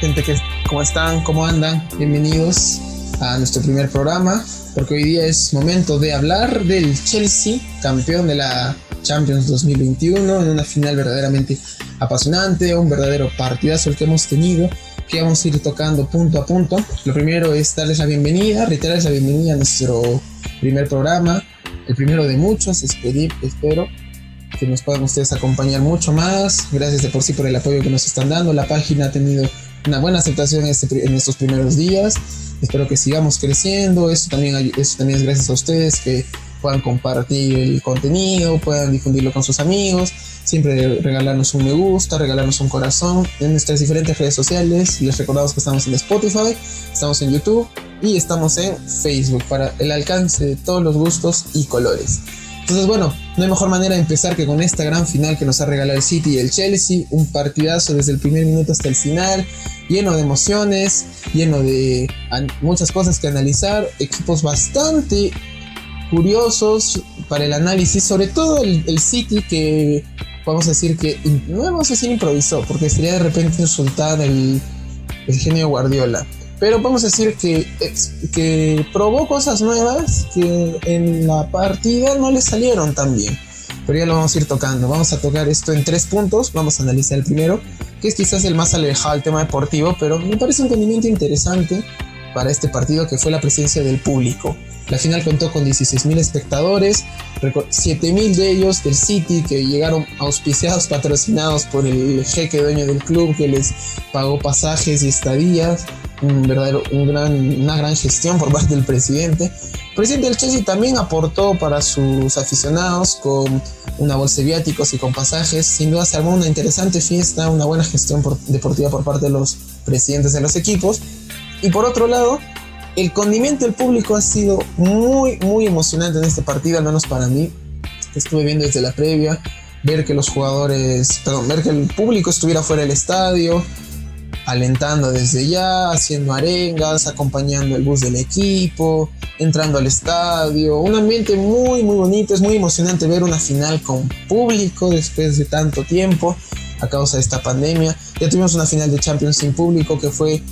gente que, ¿cómo están? ¿Cómo andan? Bienvenidos a nuestro primer programa, porque hoy día es momento de hablar del Chelsea, campeón de la Champions 2021, en una final verdaderamente apasionante, un verdadero partidazo el que hemos tenido, que vamos a ir tocando punto a punto. Lo primero es darles la bienvenida, reiterarles la bienvenida a nuestro primer programa, el primero de muchos, espero que nos puedan ustedes acompañar mucho más. Gracias de por sí por el apoyo que nos están dando. La página ha tenido una buena aceptación en, este, en estos primeros días. Espero que sigamos creciendo. Eso también, eso también es gracias a ustedes que puedan compartir el contenido, puedan difundirlo con sus amigos, siempre regalarnos un me gusta, regalarnos un corazón en nuestras diferentes redes sociales. Les recordamos que estamos en Spotify, estamos en YouTube y estamos en Facebook para el alcance de todos los gustos y colores. Entonces, bueno, no hay mejor manera de empezar que con esta gran final que nos ha regalado el City y el Chelsea. Un partidazo desde el primer minuto hasta el final, lleno de emociones, lleno de muchas cosas que analizar, equipos bastante curiosos para el análisis, sobre todo el, City que vamos a decir que no vamos a decir improvisó, porque sería de repente insultar el, el genio Guardiola pero vamos a decir que, que probó cosas nuevas que en la partida no le salieron tan bien. Pero ya lo vamos a ir tocando. Vamos a tocar esto en tres puntos. Vamos a analizar el primero, que es quizás el más alejado al tema deportivo, pero me parece un rendimiento interesante para este partido que fue la presencia del público. La final contó con 16.000 espectadores, 7.000 de ellos del City que llegaron auspiciados, patrocinados por el jeque dueño del club que les pagó pasajes y estadías un verdadero, un gran, una gran gestión por parte del presidente. El presidente del Chelsea también aportó para sus aficionados con una bolsa de viáticos y con pasajes. Sin duda se armó una interesante fiesta, una buena gestión deportiva por parte de los presidentes de los equipos. Y por otro lado, el condimento del público ha sido muy, muy emocionante en este partido, al menos para mí, estuve viendo desde la previa, ver que los jugadores, perdón, ver que el público estuviera fuera del estadio, alentando desde ya, haciendo arengas, acompañando el bus del equipo, entrando al estadio. Un ambiente muy, muy bonito. Es muy emocionante ver una final con público después de tanto tiempo a causa de esta pandemia. Ya tuvimos una final de Champions sin público que fue,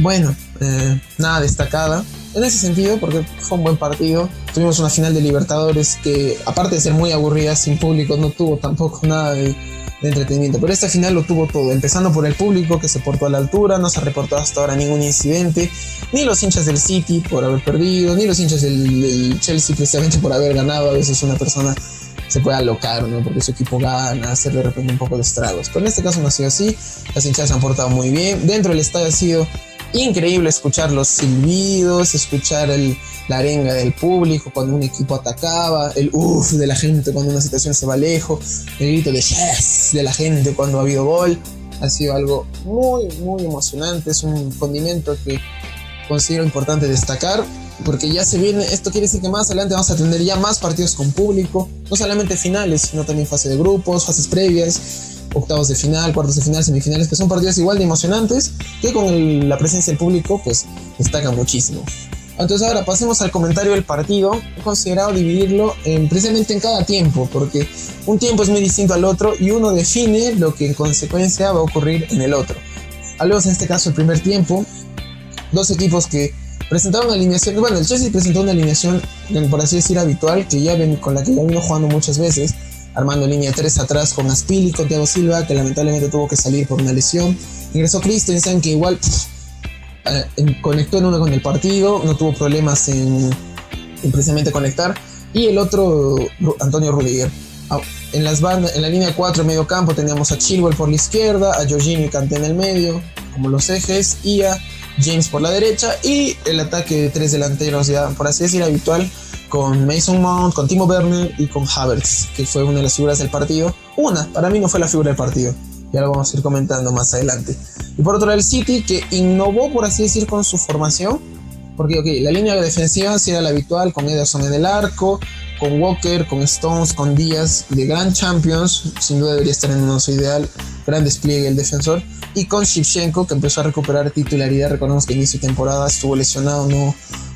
bueno, eh, nada destacada. En ese sentido, porque fue un buen partido. Tuvimos una final de Libertadores que, aparte de ser muy aburrida sin público, no tuvo tampoco nada de entretenimiento. Pero esta final lo tuvo todo, empezando por el público que se portó a la altura, no se ha reportado hasta ahora ningún incidente, ni los hinchas del City por haber perdido, ni los hinchas del, Chelsea precisamente por haber ganado. A veces una persona se puede alocar, ¿no? Porque su equipo gana, hacer de repente un poco de estragos. Pero en este caso no ha sido así, las hinchas se han portado muy bien. Dentro del estadio ha sido increíble escuchar los silbidos, escuchar el, la arenga del público cuando un equipo atacaba, el uff de la gente cuando una situación se va lejos, el grito de yes de la gente cuando ha habido gol. Ha sido algo muy, muy emocionante. Es un condimento que considero importante destacar porque ya se viene, esto quiere decir que más adelante vamos a tener ya más partidos con público, no solamente finales, sino también fase de grupos, fases previas, octavos de final, cuartos de final, semifinales, que son partidos igual de emocionantes, que con la presencia del público pues destacan muchísimo. Entonces ahora pasemos al comentario del partido. He considerado dividirlo en, precisamente en cada tiempo, porque un tiempo es muy distinto al otro y uno define lo que en consecuencia va a ocurrir en el otro. Hablemos en este caso el primer tiempo. Dos equipos que presentaron alineación, bueno, el Chelsea presentó una alineación, por así decir, habitual, que ya ven, con la que ya vino jugando muchas veces, armando línea 3 atrás con Aspili, con Thiago Silva, que lamentablemente tuvo que salir por una lesión. Ingresó Christensen, que igual eh, conectó en uno con el partido, no tuvo problemas en, precisamente conectar. Y el otro, Antonio Rudiger. Ah, en, las bandas, en la línea 4, medio campo, teníamos a Chilwell por la izquierda, a Jorginho y Kanté en el medio, como los ejes, y a James por la derecha. Y el ataque de tres delanteros, ya por así decir, habitual, con Mason Mount, con Timo Werner y con Havertz, que fue una de las figuras del partido. Una, para mí no fue la figura del partido. Ya lo vamos a ir comentando más adelante. Y por otro lado, el City, que innovó, por así decir, con su formación. Porque, ok, la línea defensiva sí era la habitual, con Ederson en el arco, con Walker, con Stones, con Díaz, de gran Champions. Sin duda debería estar en un uso ideal. Gran despliegue el defensor. Y con Shevchenko, que empezó a recuperar titularidad. Recordemos que inicio de temporada estuvo lesionado, no,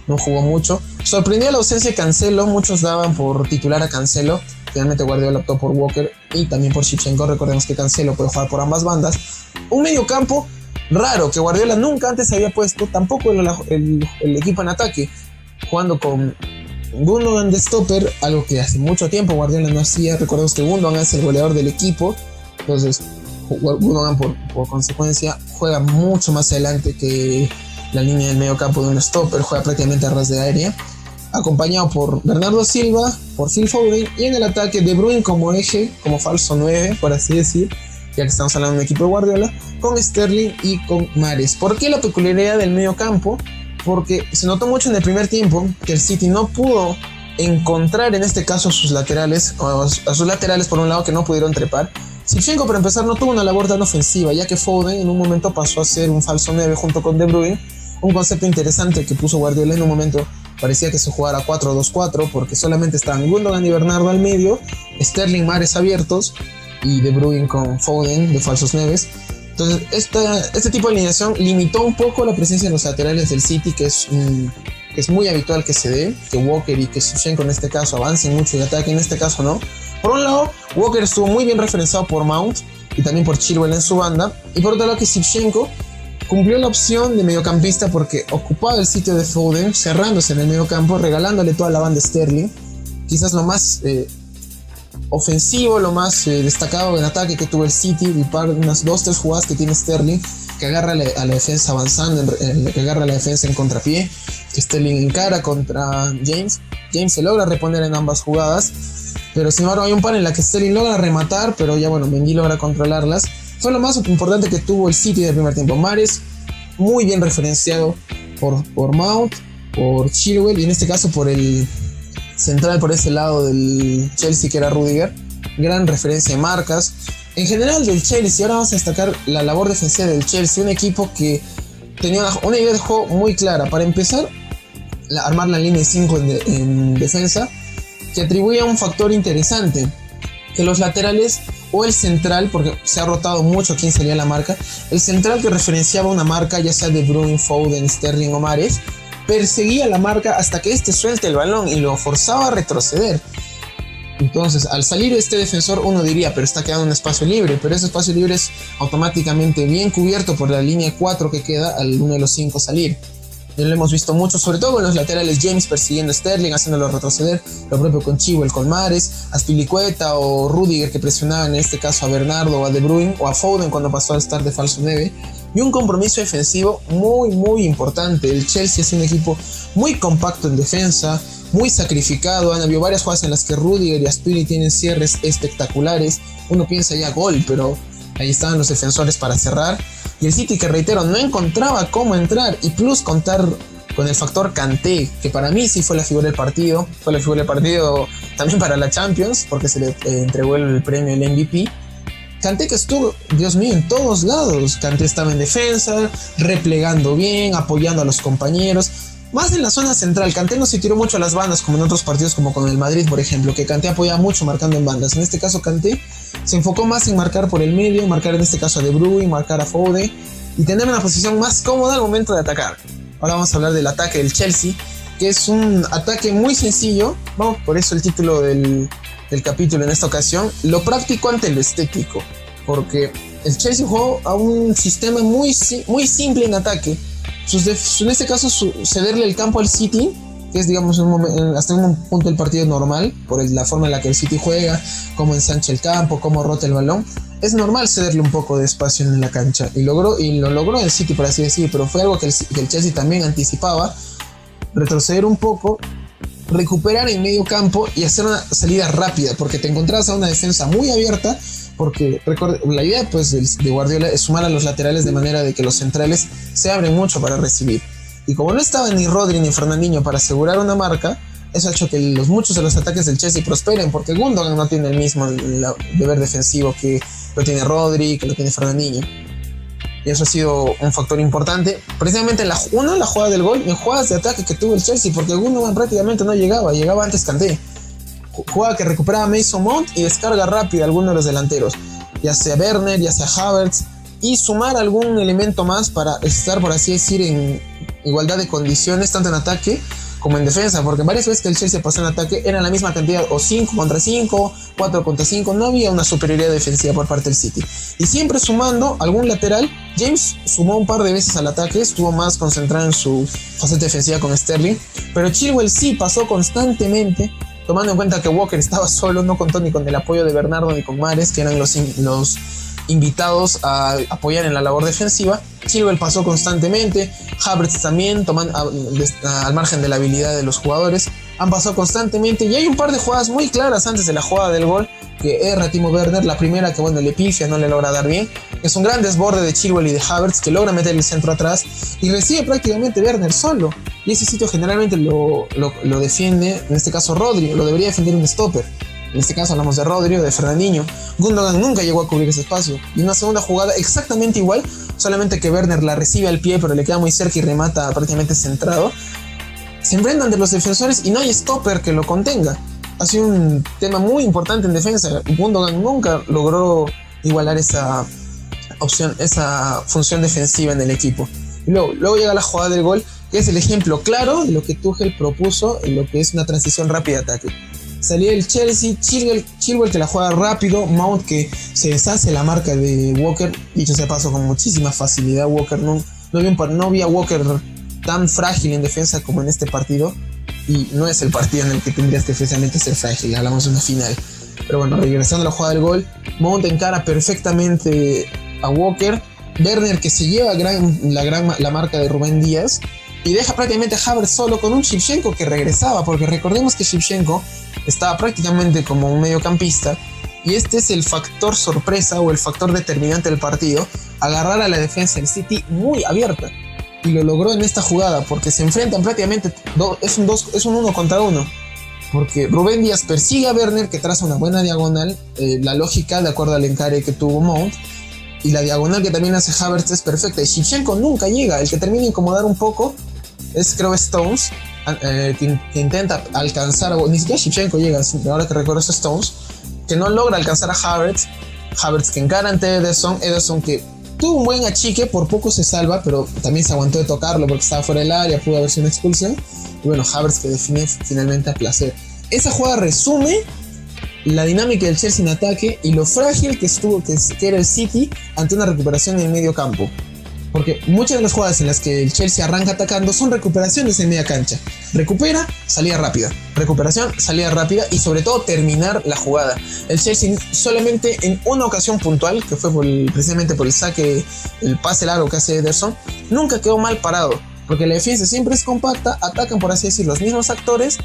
no jugó mucho. Sorprendió la ausencia de Cancelo. Muchos daban por titular a Cancelo Finalmente Guardiola optó por Walker y también por Shevchenko. Recordemos que Cancelo puede jugar por ambas bandas. Un medio campo raro que Guardiola nunca antes había puesto tampoco el, equipo en ataque, jugando con Gundogan de stopper, algo que hace mucho tiempo Guardiola no hacía. Recordemos que Gundogan es el goleador del equipo, entonces Gundogan por consecuencia juega mucho más adelante que la línea del medio campo de un stopper, juega prácticamente a ras de aérea acompañado por Bernardo Silva, por Phil Foden y en el ataque De Bruyne como eje, como falso 9, por así decir, ya que estamos hablando de un equipo de Guardiola, con Sterling y con Mares. ¿Por qué la peculiaridad del medio campo? Porque se notó mucho en el primer tiempo que el City no pudo encontrar en este caso sus laterales, a sus laterales por un lado que no pudieron trepar. Sivchenko para empezar no tuvo una labor tan ofensiva, ya que Foden en un momento pasó a ser un falso 9 junto con De Bruyne, un concepto interesante que puso Guardiola en un momento parecía que se jugara 4-2-4 porque solamente estaban Gundogan y Bernardo al medio, Sterling mares abiertos y De Bruyne con Foden de falsos neves. Entonces, este tipo de alineación limitó un poco la presencia de los laterales del City, que es, muy habitual que se dé, que Walker y que Shevchenko en este caso avancen mucho y ataquen, en este caso no. Por un lado, Walker estuvo muy bien referenciado por Mount y también por Chilwell en su banda, y por otro lado que Shevchenko Cumplió la opción de mediocampista porque ocupaba el sitio de Foden, cerrándose en el mediocampo, regalándole toda la banda Sterling. Quizás lo más eh, ofensivo, lo más eh, destacado en ataque que tuvo el City, y par, unas dos, tres jugadas que tiene Sterling, que agarra a la defensa avanzando, que agarra a la defensa en contrapié, que Sterling encara contra James. James se logra reponer en ambas jugadas, pero sin embargo hay un par en la que Sterling logra rematar, pero ya bueno, Mendy logra controlarlas fue lo más importante que tuvo el City del primer tiempo. Mares, muy bien referenciado por, por Mount, por Chilwell y en este caso por el central por ese lado del Chelsea que era Rudiger. Gran referencia de marcas. En general del Chelsea, ahora vamos a destacar la labor defensiva del Chelsea, un equipo que tenía una, idea de juego muy clara. Para empezar, armar la línea de 5 en, en defensa, que atribuía un factor interesante, que los laterales o el central, porque se ha rotado mucho quién sería la marca, el central que referenciaba una marca, ya sea de Bruin, Foden, Sterling o Mares, perseguía la marca hasta que éste suelte el balón y lo forzaba a retroceder. Entonces, al salir este defensor, uno diría, pero está quedando un espacio libre, pero ese espacio libre es automáticamente bien cubierto por la línea 4 que queda al uno de los 5 salir lo hemos visto mucho, sobre todo con los laterales James persiguiendo a Sterling, haciéndolo retroceder, lo propio con Chivo, el Colmares, Aspilicueta o Rudiger que presionaban en este caso a Bernardo o a De Bruyne o a Foden cuando pasó a estar de falso 9 y un compromiso defensivo muy muy importante. El Chelsea es un equipo muy compacto en defensa, muy sacrificado. Han habido varias jugadas en las que Rudiger y Aspili tienen cierres espectaculares. Uno piensa ya gol, pero ahí estaban los defensores para cerrar. Y el City, que reitero, no encontraba cómo entrar. Y plus contar con el factor Kanté, que para mí sí fue la figura del partido. Fue la figura del partido también para la Champions, porque se le eh, entregó el premio el MVP. Kanté que estuvo, Dios mío, en todos lados. Kanté estaba en defensa, replegando bien, apoyando a los compañeros. Más en la zona central, Kanté no se tiró mucho a las bandas como en otros partidos como con el Madrid, por ejemplo, que Kanté apoya mucho marcando en bandas. En este caso Kanté se enfocó más en marcar por el medio, marcar en este caso a De Bruyne, marcar a Fode y tener una posición más cómoda al momento de atacar. Ahora vamos a hablar del ataque del Chelsea, que es un ataque muy sencillo, vamos, por eso el título del, del capítulo en esta ocasión, lo práctico ante lo estético, porque el Chelsea jugó a un sistema muy, muy simple en ataque en este caso, cederle el campo al City, que es, digamos, hasta un punto del partido normal, por la forma en la que el City juega, cómo ensancha el campo, cómo rota el balón. Es normal cederle un poco de espacio en la cancha. Y, logró, y lo logró el City, por así decir, pero fue algo que el, que el Chelsea también anticipaba. Retroceder un poco, recuperar en medio campo y hacer una salida rápida, porque te encontrabas a una defensa muy abierta porque la idea pues de Guardiola es sumar a los laterales de manera de que los centrales se abren mucho para recibir. Y como no estaba ni Rodri ni Fernandinho para asegurar una marca, eso ha hecho que los, muchos de los ataques del Chelsea prosperen, porque Gundogan no tiene el mismo deber defensivo que lo tiene Rodri, que lo tiene Fernandinho. Y eso ha sido un factor importante. Precisamente en la, uno, la jugada del gol, en jugadas de ataque que tuvo el Chelsea, porque Gundogan prácticamente no llegaba, llegaba antes Kanté juega que recuperaba Mason Mount y descarga rápida a alguno de los delanteros, ya sea Werner, ya sea Havertz, y sumar algún elemento más para estar, por así decir, en igualdad de condiciones, tanto en ataque como en defensa, porque varias veces que el Chelsea pasó en ataque era la misma cantidad, o 5 contra 5, 4 contra 5, no había una superioridad defensiva por parte del City. Y siempre sumando algún lateral, James sumó un par de veces al ataque, estuvo más concentrado en su faceta defensiva con Sterling, pero Chilwell sí pasó constantemente tomando en cuenta que Walker estaba solo, no contó ni con el apoyo de Bernardo ni con Mares, que eran los, los invitados a apoyar en la labor defensiva. Chilwell pasó constantemente, Havertz también, tomando, al margen de la habilidad de los jugadores, han pasado constantemente y hay un par de jugadas muy claras antes de la jugada del gol que erra Timo Werner, la primera que bueno le pifia, no le logra dar bien, es un gran desborde de Chilwell y de Havertz que logra meter el centro atrás y recibe prácticamente Werner solo y ese sitio generalmente lo, lo, defiende, en este caso Rodri, lo debería defender un stopper. En este caso hablamos de Rodri o de Fernandinho. Gundogan nunca llegó a cubrir ese espacio. Y una segunda jugada exactamente igual, solamente que Werner la recibe al pie, pero le queda muy cerca y remata prácticamente centrado. Se enfrentan de los defensores y no hay stopper que lo contenga. Ha sido un tema muy importante en defensa. Gundogan nunca logró igualar esa opción, esa función defensiva en el equipo. luego, luego llega la jugada del gol, que es el ejemplo claro de lo que Tuchel propuso en lo que es una transición rápida de ataque. Salía el Chelsea, Chilwell, que la juega rápido, Mount que se deshace la marca de Walker, dicho sea paso con muchísima facilidad. Walker no, no, no vi a Walker tan frágil en defensa como en este partido. Y no es el partido en el que tendrías que especialmente ser frágil, hablamos de una final. Pero bueno, regresando a la jugada del gol, Mount encara perfectamente a Walker. Werner que se lleva la, gran, la marca de Rubén Díaz y deja prácticamente a Havertz solo con un Shevchenko que regresaba, porque recordemos que Shevchenko estaba prácticamente como un mediocampista y este es el factor sorpresa o el factor determinante del partido, agarrar a la defensa del City muy abierta. Y lo logró en esta jugada porque se enfrentan prácticamente, es, un dos, es un uno contra uno. Porque Rubén Díaz persigue a Werner que traza una buena diagonal, eh, la lógica de acuerdo al encare que tuvo Mount, y la diagonal que también hace Havertz es perfecta. Y Shevchenko nunca llega, el que termina de incomodar un poco es creo Stones, eh, que, intenta alcanzar, ni siquiera Shevchenko llega, ahora que recuerdo es Stones, que no logra alcanzar a Havertz, Havertz que encara ante Ederson, Ederson que tuvo un buen achique, por poco se salva, pero también se aguantó de tocarlo porque estaba fuera del área, pudo haber sido una expulsión, y bueno, Havertz que define finalmente a placer. Esa jugada resume la dinámica del Chelsea en ataque y lo frágil que estuvo que, era el City ante una recuperación en el medio campo. Porque muchas de las jugadas en las que el Chelsea arranca atacando son recuperaciones en media cancha. Recupera, salida rápida. Recuperación, salida rápida y sobre todo terminar la jugada. El Chelsea solamente en una ocasión puntual, que fue precisamente por el saque, el pase largo que hace Ederson, nunca quedó mal parado. Porque la defensa siempre es compacta, atacan por así decir los mismos actores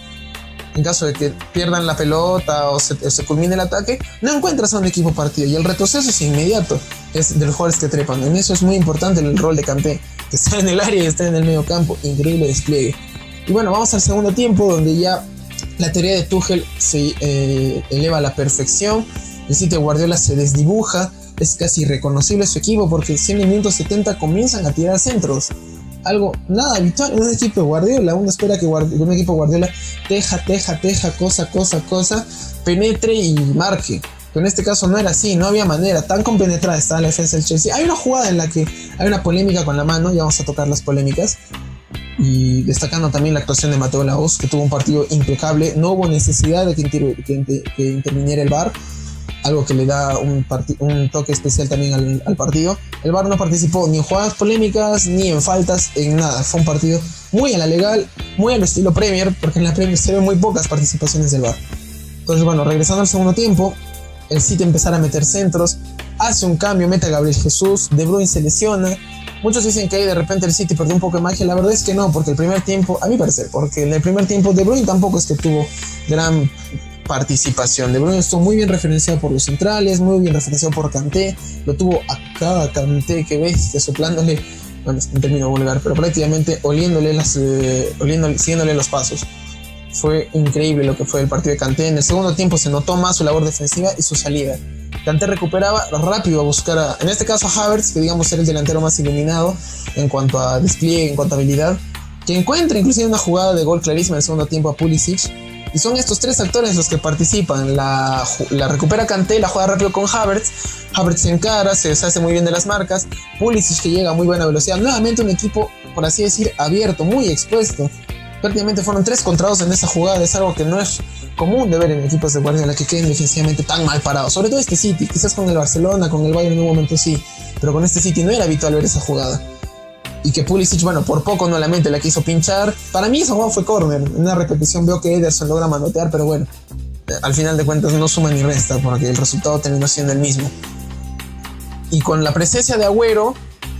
en caso de que pierdan la pelota o se, culmine el ataque, no encuentras a un equipo partido. Y el retroceso es inmediato, es de los jugadores que trepan. En eso es muy importante el rol de Kanté, que está en el área y está en el medio campo, increíble despliegue. Y bueno, vamos al segundo tiempo donde ya la teoría de Tuchel se eh, eleva a la perfección, el sitio Guardiola se desdibuja, es casi irreconocible su equipo porque en el minuto 70 comienzan a tirar centros algo nada habitual en un equipo de Guardiola. Uno espera que un equipo Guardiola teja, teja, teja, cosa, cosa, cosa, penetre y marque. Pero en este caso no era así, no había manera. Tan compenetrada estaba la defensa del Chelsea. Hay una jugada en la que hay una polémica con la mano, ya vamos a tocar las polémicas. Y destacando también la actuación de Mateo Laos, que tuvo un partido impecable. No hubo necesidad de que, interviniera el VAR algo que le da un, un toque especial también al, partido. El VAR no participó ni en jugadas polémicas, ni en faltas, en nada. Fue un partido muy a la legal, muy al estilo Premier, porque en la Premier se ven muy pocas participaciones del VAR. Entonces, bueno, regresando al segundo tiempo, el City empezar a meter centros, hace un cambio, mete a Gabriel Jesús, De Bruyne se lesiona. Muchos dicen que ahí de repente el City perdió un poco de magia. La verdad es que no, porque el primer tiempo, a mi parecer, porque en el primer tiempo De Bruyne tampoco es que tuvo gran participación. De Bruyne estuvo muy bien referenciado por los centrales, muy bien referenciado por Kanté. Lo tuvo a cada Kanté que ves, soplándole, bueno, en término vulgar, pero prácticamente oliéndole las, eh, siguiéndole los pasos. Fue increíble lo que fue el partido de Kanté. En el segundo tiempo se notó más su labor defensiva y su salida. Kanté recuperaba rápido a buscar, a, en este caso a Havertz, que digamos ser el delantero más iluminado en cuanto a despliegue, en cuanto a habilidad, que encuentra inclusive una jugada de gol clarísima en el segundo tiempo a Pulisic, y son estos tres actores los que participan. La, recupera Kanté, la juega rápido con Havertz. Havertz se encara, se deshace muy bien de las marcas. Pulisic que llega a muy buena velocidad. Nuevamente un equipo, por así decir, abierto, muy expuesto. prácticamente fueron tres contra dos en esa jugada. Es algo que no es común de ver en equipos de Guardiola que queden defensivamente tan mal parados. Sobre todo este City, quizás con el Barcelona, con el Bayern en un momento sí, pero con este City no era habitual ver esa jugada. Y que Pulisic, bueno, por poco no la mente la quiso pinchar. Para mí esa jugada fue corner. En una repetición veo que Ederson logra manotear, pero bueno, al final de cuentas no suma ni resta porque el resultado terminó siendo el mismo. Y con la presencia de Agüero,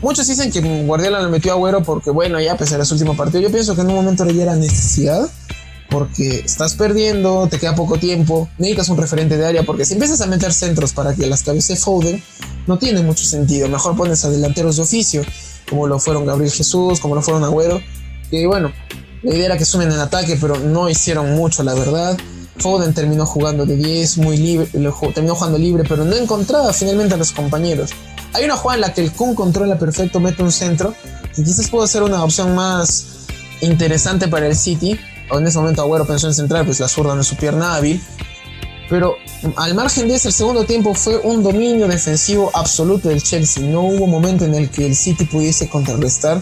Muchos dicen que Guardiola le metió a Agüero porque, bueno, ya pesar a su último partido. Yo pienso que en un momento ya era necesidad porque estás perdiendo, te queda poco tiempo, necesitas un referente de área porque si empiezas a meter centros para que las cabezas Foden, no tiene mucho sentido. Mejor pones a delanteros de oficio, como lo fueron Gabriel Jesús, como lo fueron Agüero, que bueno, la idea era que sumen en ataque, pero no hicieron mucho, la verdad. Foden terminó jugando de 10, muy libre, terminó jugando libre, pero no encontraba finalmente a los compañeros. Hay una jugada en la que el Kun controla perfecto, mete un centro, y quizás puede ser una opción más interesante para el City. En ese momento Agüero pensó en central, pues la zurda no es su pierna hábil. Pero al margen de eso, el segundo tiempo fue un dominio defensivo absoluto del Chelsea. No hubo momento en el que el City pudiese contrarrestar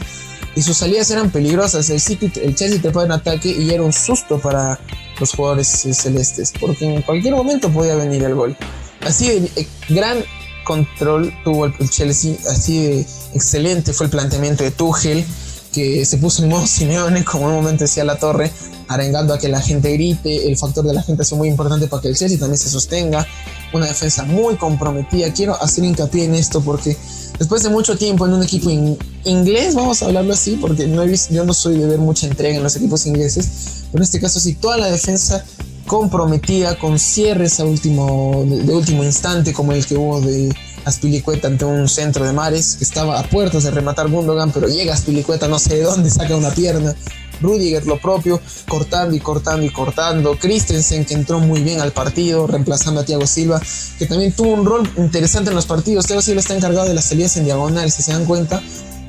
y sus salidas eran peligrosas. El, City, el Chelsea en ataque y era un susto para los jugadores eh, celestes, porque en cualquier momento podía venir el gol. Así de eh, gran control tuvo el Chelsea, así de excelente fue el planteamiento de Tuchel, que se puso en modo Simeone, como en un momento decía la torre, arengando a que la gente grite, el factor de la gente es muy importante para que el Chelsea también se sostenga, una defensa muy comprometida, quiero hacer hincapié en esto porque después de mucho tiempo en un equipo inglés, vamos a hablarlo así, porque no he visto, yo no soy de ver mucha entrega en los equipos ingleses, pero en este caso sí, toda la defensa comprometida con cierres a último, de, último instante, como el que hubo de Aspilicueta ante un centro de mares, que estaba a puertas de rematar Gundogan, pero llega Aspilicueta no sé de dónde, saca una pierna. Rudiger lo propio, cortando y cortando y cortando. Christensen, que entró muy bien al partido, reemplazando a Thiago Silva, que también tuvo un rol interesante en los partidos. Thiago Silva está encargado de las salidas en diagonal, si se dan cuenta.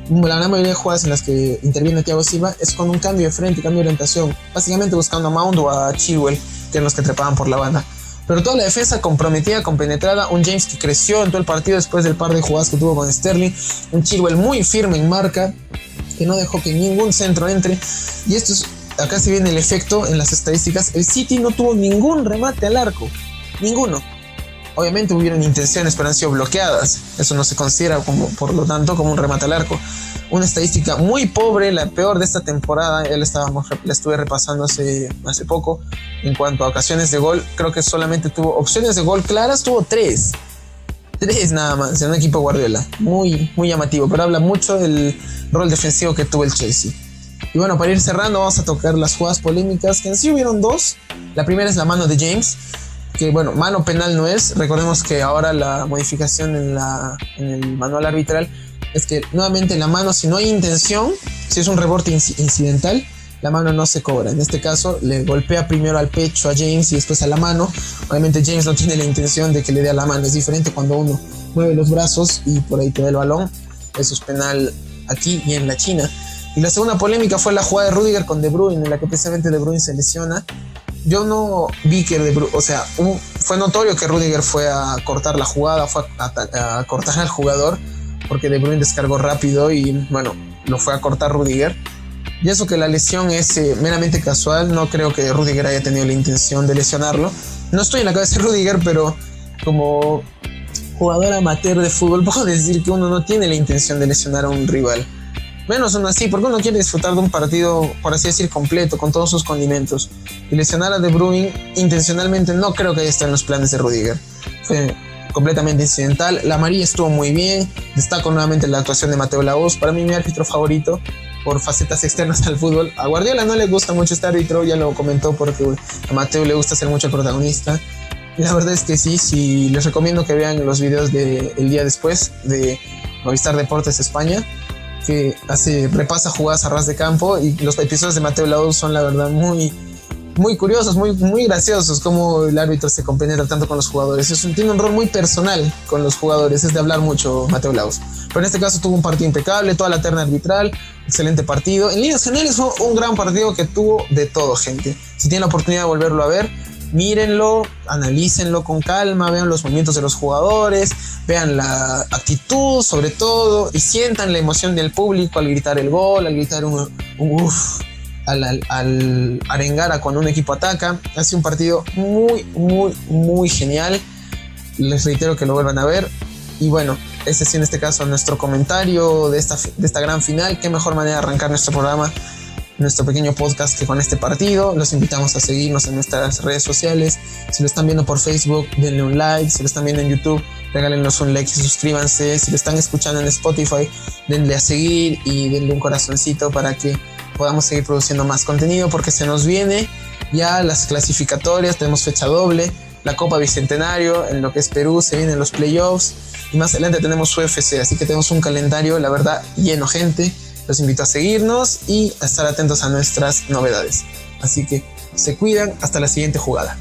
La gran mayoría de jugadas en las que interviene Thiago Silva es con un cambio de frente, cambio de orientación, básicamente buscando a Mount o a Chilwell que eran los que trepaban por la banda. Pero toda la defensa comprometida, compenetrada, un James que creció en todo el partido después del par de jugadas que tuvo con Sterling, un Chilwell muy firme en marca, que no dejó que ningún centro entre. Y esto es, acá se viene el efecto en las estadísticas, el City no tuvo ningún remate al arco, ninguno. Obviamente hubieron intenciones, pero han sido bloqueadas. Eso no se considera como, por lo tanto, como un remate al arco una estadística muy pobre, la peor de esta temporada. Ya la, estábamos, la estuve repasando hace, hace poco. En cuanto a ocasiones de gol, creo que solamente tuvo opciones de gol claras, tuvo tres. Tres nada más en un equipo Guardiola. Muy, muy llamativo, pero habla mucho del rol defensivo que tuvo el Chelsea. Y bueno, para ir cerrando, vamos a tocar las jugadas polémicas, que en sí hubieron dos. La primera es la mano de James, bueno, mano penal no es. Recordemos que ahora la modificación en el manual arbitral es que nuevamente la mano, si no hay intención, si es un rebote incidental, la mano no se cobra. En este caso, le golpea primero al pecho a James y después a la mano. Obviamente James no tiene la intención de que le dé a la mano. Es diferente cuando uno mueve los brazos y por ahí te da el balón. Eso es penal aquí y en la China. Y la segunda polémica fue la jugada de Rudiger con De Bruyne, en la que precisamente De Bruyne se lesiona. Yo no vi que De o sea, fue notorio que Rudiger fue a cortar la jugada, fue a, a cortar al jugador porque De Bruyne descargó rápido y bueno, lo fue a cortar Rudiger. Y eso que la lesión es eh, meramente casual, no creo que Rudiger haya tenido la intención de lesionarlo. No estoy en la cabeza de Rudiger, pero como jugador amateur de fútbol puedo decir que uno no tiene la intención de lesionar a un rival. Menos aún así, porque uno quiere disfrutar de un partido, por así decir, completo, con todos sus condimentos. Y lesionar a De Bruyne intencionalmente no creo que haya estado en los planes de Rudiger. Fue completamente incidental. La María estuvo muy bien. Destaco nuevamente la actuación de Mateo Laos. Para mí, mi árbitro favorito por facetas externas al fútbol. A Guardiola no le gusta mucho este árbitro, ya lo comentó porque a Mateo le gusta ser mucho el protagonista. La verdad es que sí, sí, les recomiendo que vean los videos del el día después de Movistar Deportes España, que hace, repasa jugadas a ras de campo y los episodios de Mateo Laos son la verdad muy, muy curiosos, muy, muy graciosos, como el árbitro se compenetra tanto con los jugadores. Es tiene un rol muy personal con los jugadores, es de hablar mucho Mateo Laos. Pero en este caso tuvo un partido impecable, toda la terna arbitral, excelente partido. En líneas generales fue un gran partido que tuvo de todo, gente. Si tienen la oportunidad de volverlo a ver, mírenlo, analícenlo con calma, vean los movimientos de los jugadores, vean la actitud sobre todo y sientan la emoción del público al gritar el gol, al gritar un, uff al, al, arengar a cuando un equipo ataca. Ha sido un partido muy, muy, muy genial. Les reitero que lo vuelvan a ver. Y bueno, ese sí en este caso nuestro comentario de esta, de esta gran final. Qué mejor manera de arrancar nuestro programa, nuestro pequeño podcast que con este partido. Los invitamos a seguirnos en nuestras redes sociales. Si lo están viendo por Facebook, denle un like. Si lo están viendo en YouTube, regálenos un like y suscríbanse. Si lo están escuchando en Spotify, denle a seguir y denle un corazoncito para que podamos seguir produciendo más contenido porque se nos viene ya las clasificatorias, tenemos fecha doble, la Copa Bicentenario, en lo que es Perú, se vienen los playoffs y más adelante tenemos UFC, así que tenemos un calendario, la verdad, lleno gente. Los invito a seguirnos y a estar atentos a nuestras novedades. Así que se cuidan, hasta la siguiente jugada.